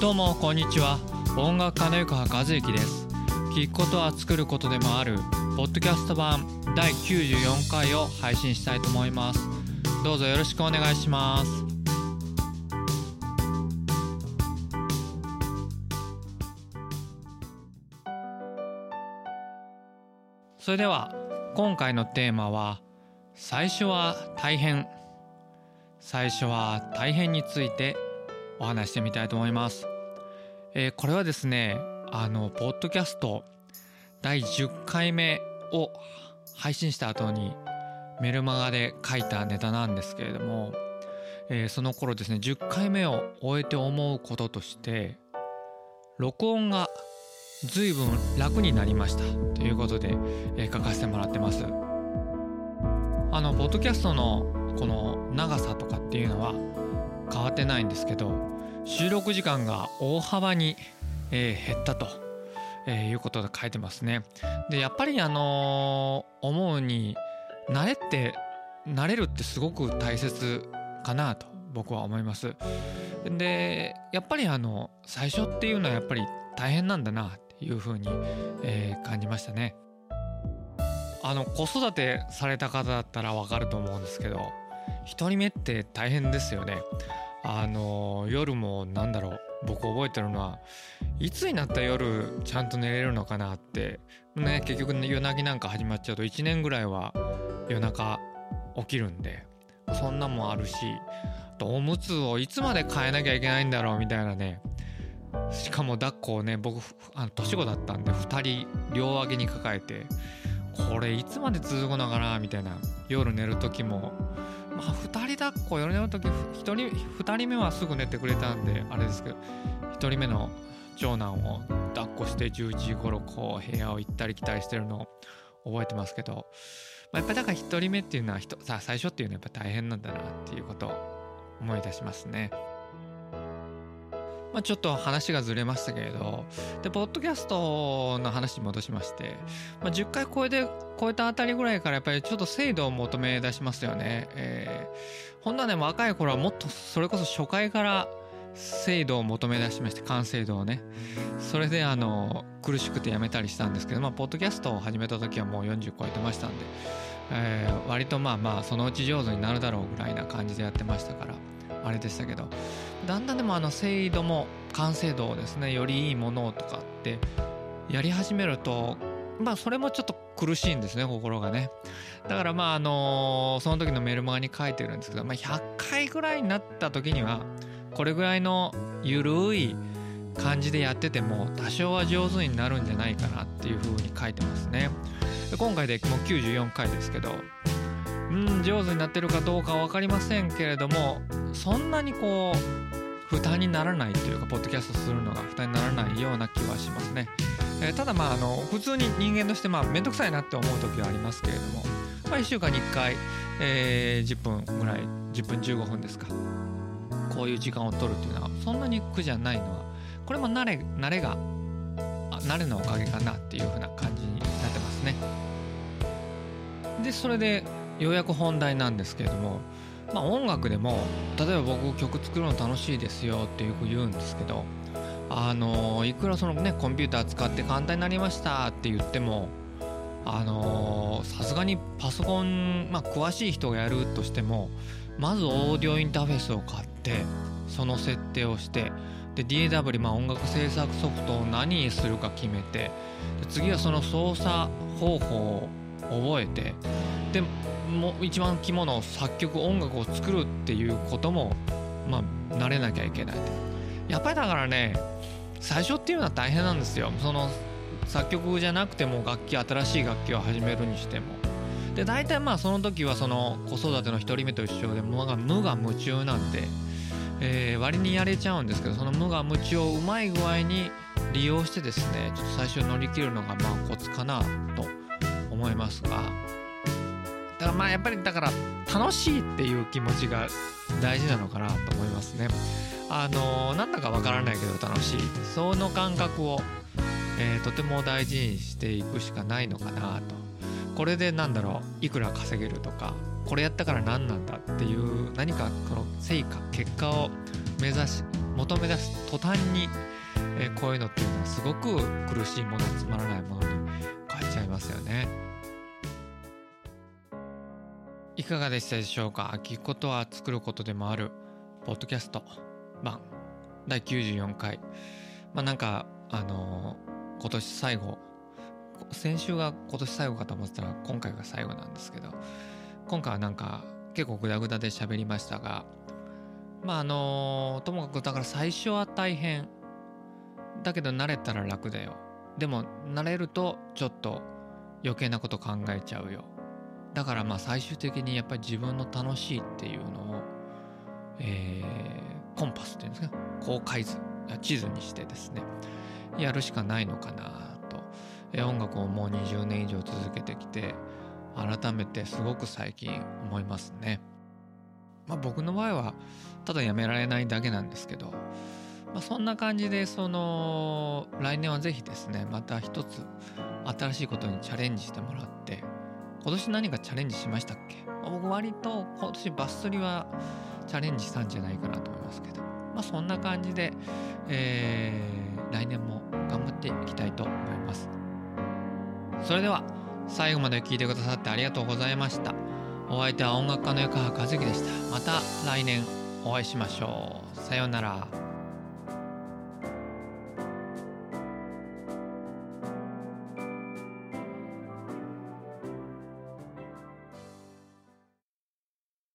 どうもこんにちは。音楽家の横川和之です。聞くことは作ることでもあるポッドキャスト版第94回を配信したいと思います。どうぞよろしくお願いします。それでは今回のテーマは最初は大変。最初は大変についてお話してみたいと思います。えー、これはですね、あの、ポッドキャスト第10回目を配信した後にメルマガで書いたネタなんですけれども、えー、その頃ですね、10回目を終えて思うこととして、録音が随分楽になりましたということで、えー、書かせてもらってます。あの、ポッドキャストのこの長さとかっていうのは変わってないんですけど収録時間が大幅に、えー、減ったと、えー、いうことで書いてますね。でやっぱりあのー、思うに慣れって慣れるってすごく大切かなと僕は思います。でやっぱりあの最初っていうのはやっぱり大変なんだなっていうふうに、えー、感じましたね。あの子育てされた方だったらわかると思うんですけど1人目って大変ですよね。あの夜もなんだろう。僕覚えてるのはいつになった夜ちゃんと寝れるのかなって。ね結局夜泣きなんか始まっちゃうと1年ぐらいは夜中起きるんで。そんなもんあるしおむつをいつまで変えなきゃいけないんだろうみたいなね。しかも抱っこをね僕あの年子だったんで2人両脇に抱えてこれいつまで続くのかなみたいな。夜寝る時もまあ2人抱っこ夜寝の時1人2人目はすぐ寝てくれたんであれですけど1人目の長男を抱っこして11時頃こう部屋を行ったり来たりしてるのを覚えてますけど、まあ、やっぱだから1人目っていうのはさ最初っていうのはやっぱ大変なんだなっていうことを思い出しますね。まあ、ちょっと話がずれましたけれどでポッドキャストの話に戻しまして、まあ、10回超えて超えたあたりぐらいからやっぱりちょっと精度を求め出しますよね。えー、ほんなね若い頃はもっとそれこそ初回から精度を求め出しまして完成度をねそれであの苦しくてやめたりしたんですけどまあポッドキャストを始めた時はもう40超えてましたんで、えー、割とまあまあそのうち上手になるだろうぐらいな感じでやってましたからあれでしたけどだんだんでもあの精度も完成度をですねよりいいものとかってやり始めるとまあそれもちょっと苦しいんですね心がね。だからまああのその時のメルマガに書いてるんですけど、まあ、100回ぐらいになった時にはこれぐらいのゆるい感じでやってても多少は上手になるんじゃないかなっていう風に書いてますね。今回でもう94回ですけどうん上手になってるかどうか分かりませんけれどもそんなにこう負担にならないというかポッドキャストするのが負担にならないような気はしますね、えー、ただまああの普通に人間としてまあ面倒くさいなって思う時はありますけれども、まあ、1週間に1回、えー、10分ぐらい10分15分ですかこういう時間を取るっていうのはそんなに苦じゃないのはこれも慣れ慣れが慣れのおかげかなっていう風な感じになってますね。でそれでようやく本題なんですけれどもまあ音楽でも例えば僕曲作るの楽しいですよってよく言うんですけどあのいくらそのねコンピューター使って簡単になりましたって言ってもあのさすがにパソコン、まあ、詳しい人がやるとしてもまずオーディオインターフェースを買ってその設定をしてで DAW、まあ、音楽制作ソフトを何にするか決めて次はその操作方法を覚えてでも一番肝の作曲音楽を作るっていうこともまあ慣れなきゃいけないやっぱりだからね最初っていうのは大変なんですよ。その作曲じゃなくても楽器新しい楽器を始めるにしても。で大体まあその時はその子育ての1人目と一緒で無我夢中なんで、えー、割にやれちゃうんですけどその無我夢中をうまい具合に利用してですねちょっと最初乗り切るのがまあコツかなと。思いますがだからまあやっぱりだから楽しいっていう気持ちが大事なのかなと思いますね。あのー、なんだかわからないけど楽しいその感覚を、えー、とても大事にしていくしかないのかなとこれでなんだろういくら稼げるとかこれやったから何なんだっていう何かこの成果結果を目指し求め出す途端に、えー、こういうのっていうのはすごく苦しいものつまらないものに変わっちゃいますよね。いかがでしたでしょうか？聞くことは作ることでもある。ポッドキャスト版。第94回。まあなんかあのー、今年最後。先週が今年最後かと思ってたら今回が最後なんですけど。今回はなんか結構グダグダで喋りましたが。まああのともかくだから最初は大変。だけど慣れたら楽だよ。でも慣れるとちょっと余計なこと考えちゃうよ。だからまあ最終的にやっぱり自分の楽しいっていうのを、えー、コンパスっていうんですか？高解図地図にしてですね。やるしかないのかなと、え音楽をもう20年以上続けてきて改めてすごく最近思いますね。まあ、僕の場合はただやめられないだけなんですけど、まあ、そんな感じでその来年はぜひですねまた一つ新しいことにチャレンジしてもらって今年何かチャレンジしましたっけ、僕割と今年バス釣りはチャレンジしたんじゃないかなと思いますけど。まあそんな感じで、えー、来年も頑張っていきたいと思います。それでは最後まで聞いてくださってありがとうございました。お相手は音楽家の横川和樹でした。また来年お会いしましょう。さようなら。